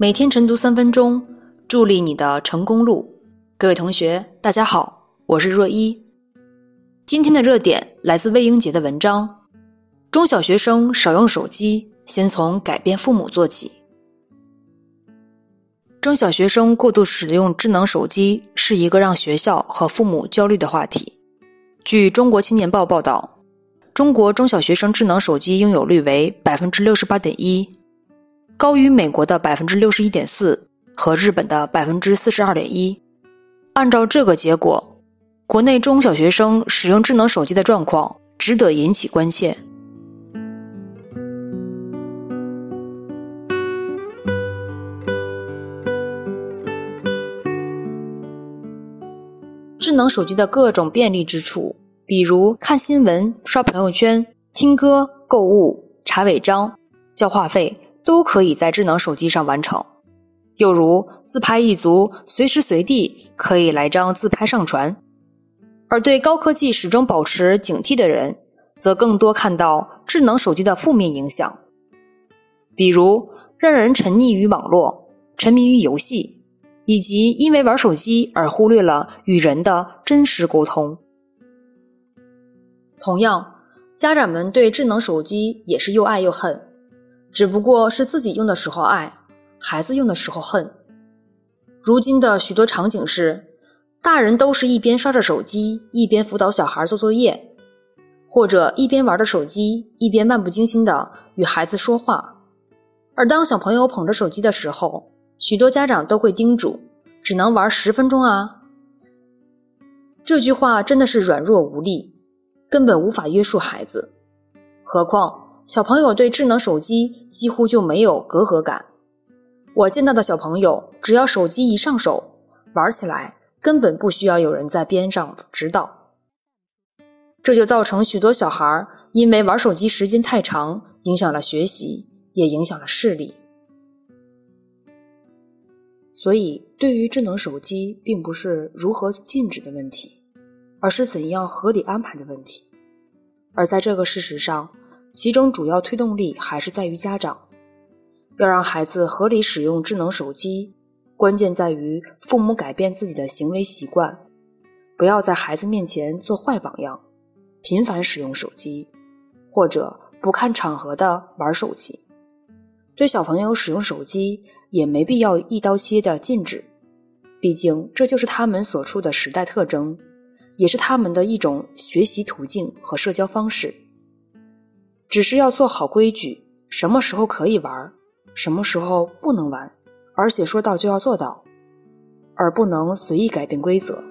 每天晨读三分钟，助力你的成功路。各位同学，大家好，我是若一。今天的热点来自魏英杰的文章：中小学生少用手机，先从改变父母做起。中小学生过度使用智能手机是一个让学校和父母焦虑的话题。据中国青年报报道，中国中小学生智能手机拥有率为百分之六十八点一，高于美国的百分之六十一点四和日本的百分之四十二点一。按照这个结果，国内中小学生使用智能手机的状况值得引起关切。智能手机的各种便利之处，比如看新闻、刷朋友圈、听歌、购物、查违章、交话费，都可以在智能手机上完成。又如自拍一族，随时随地可以来张自拍上传。而对高科技始终保持警惕的人，则更多看到智能手机的负面影响，比如让人沉溺于网络、沉迷于游戏。以及因为玩手机而忽略了与人的真实沟通。同样，家长们对智能手机也是又爱又恨，只不过是自己用的时候爱，孩子用的时候恨。如今的许多场景是，大人都是一边刷着手机，一边辅导小孩做作业，或者一边玩着手机，一边漫不经心的与孩子说话。而当小朋友捧着手机的时候，许多家长都会叮嘱：“只能玩十分钟啊。”这句话真的是软弱无力，根本无法约束孩子。何况小朋友对智能手机几乎就没有隔阂感。我见到的小朋友，只要手机一上手，玩起来根本不需要有人在边上指导。这就造成许多小孩因为玩手机时间太长，影响了学习，也影响了视力。所以，对于智能手机，并不是如何禁止的问题，而是怎样合理安排的问题。而在这个事实上，其中主要推动力还是在于家长。要让孩子合理使用智能手机，关键在于父母改变自己的行为习惯，不要在孩子面前做坏榜样，频繁使用手机，或者不看场合的玩手机。对小朋友使用手机也没必要一刀切的禁止，毕竟这就是他们所处的时代特征，也是他们的一种学习途径和社交方式。只是要做好规矩，什么时候可以玩，什么时候不能玩，而且说到就要做到，而不能随意改变规则。